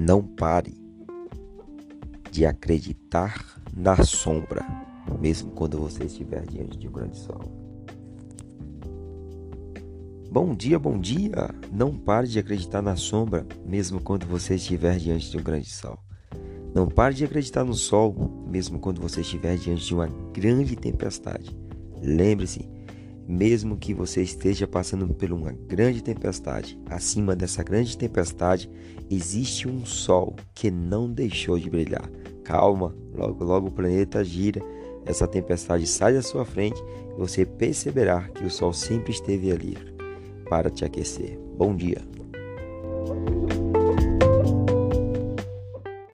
Não pare de acreditar na sombra, mesmo quando você estiver diante de um grande sol. Bom dia, bom dia! Não pare de acreditar na sombra, mesmo quando você estiver diante de um grande sol. Não pare de acreditar no sol, mesmo quando você estiver diante de uma grande tempestade. Lembre-se, mesmo que você esteja passando por uma grande tempestade, acima dessa grande tempestade existe um sol que não deixou de brilhar. Calma, logo logo o planeta gira, essa tempestade sai da sua frente e você perceberá que o sol sempre esteve ali para te aquecer. Bom dia.